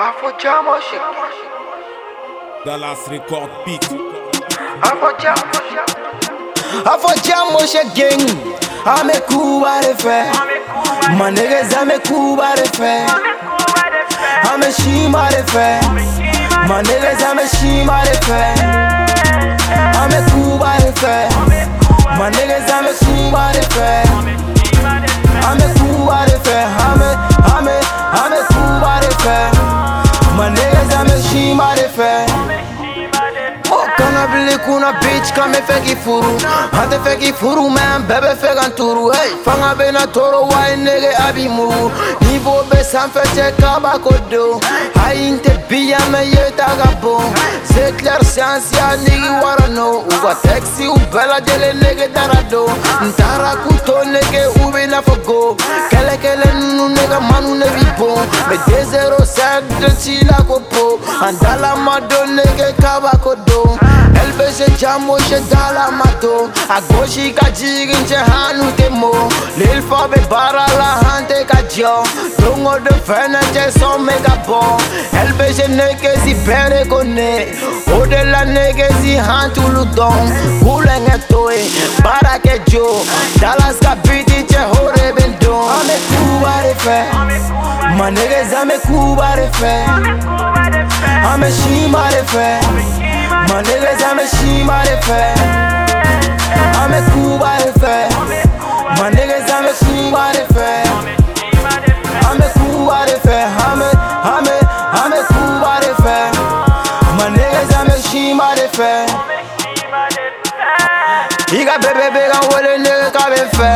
Afojamo shit. Dallas Record Beat. Afojamo Afojamo shit gang. Ame kuba de fe. My niggas ame kuba de fe. Ame shima de fe. My niggas ame Kana bili kuna bitch kan me feki furu. Han te feki furu men bɛɛ bɛ fɛ kan turu hey, fanga bena toro wa i nege a bi muru. Niveau bɛ sanfɛ cɛ kabako don Ayi n tɛ biya mɛ ye ta ka bon C'est clair science ya nigi wara no U ka u bɛɛ lajɛlen nege dara don N taara k'u to nege u n'a fɔ go Kɛlɛkɛlɛ nunu nega manu ne bi bon Mɛ 207 de ci la ko po. An dala ma don nege kabako don LBC jamo she dala mato A goshi ka jigin che hanu te mo. Lil fa be bara la hante ka jo Dongo de fene che son mega bon LBC neke si pere kone Ode la neke si hantu ludon Kulenge toe Bara ke jo Dallas ka biti che hore ben don Ame kuba de fe My niggas ame kuba de fe Ame shima de fe My niggas ame shima de fe I ka bɛɛ bɛ ka wele nege ka bɛ fɛ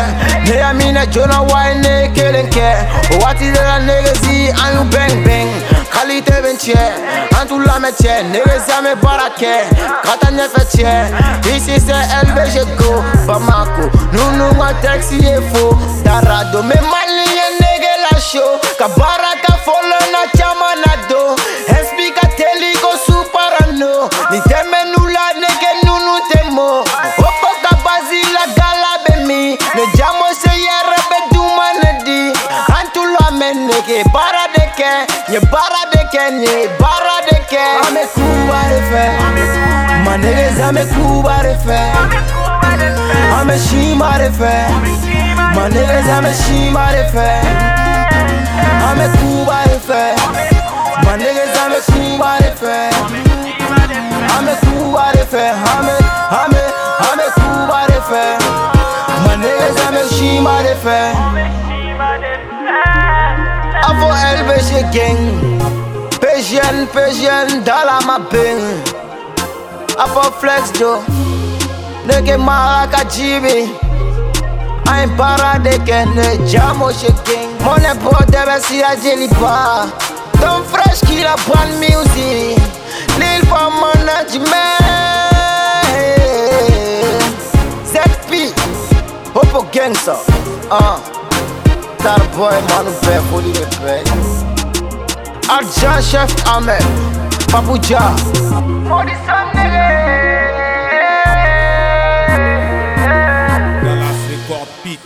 Ne y'a minɛ joona wa ye ne kelen kɛ O waati de la negesi an y'u bɛng bɛng Kalite bɛ n cɛ an t'u lamɛn cɛ Negesi an bɛ baara kɛ ka taa ɲɛfɛ cɛ Ici c'est LBG go Bamako Nunu ka taxi ye fo. Darado Mais ke bara de ke ye bara de ke देखे ये de देखे हमें खूब आरिफे manegeza amekuba refe ameshima refe manegeza ameshima refe amekuba refe manegeza amekuba refe amekuba refe ame shima de fe ame kuba de fe ame ame ame kuba de fe ma nege za amekuba refe manegeza ameshima refe Avou el veje gen Pejen, pejen, dala ma ben Avou flex do Nege maraka jibi Ay para deke ne jamo shaking Mone po debe si a jeli pa Don fresh killer pan music. Lil pa management. ZP Hopo gangster uh. Ah. dat boy man bɛ foli bɛ bɛ Arjan chef Ahmed Papuja Modi Sam nigga last record Pit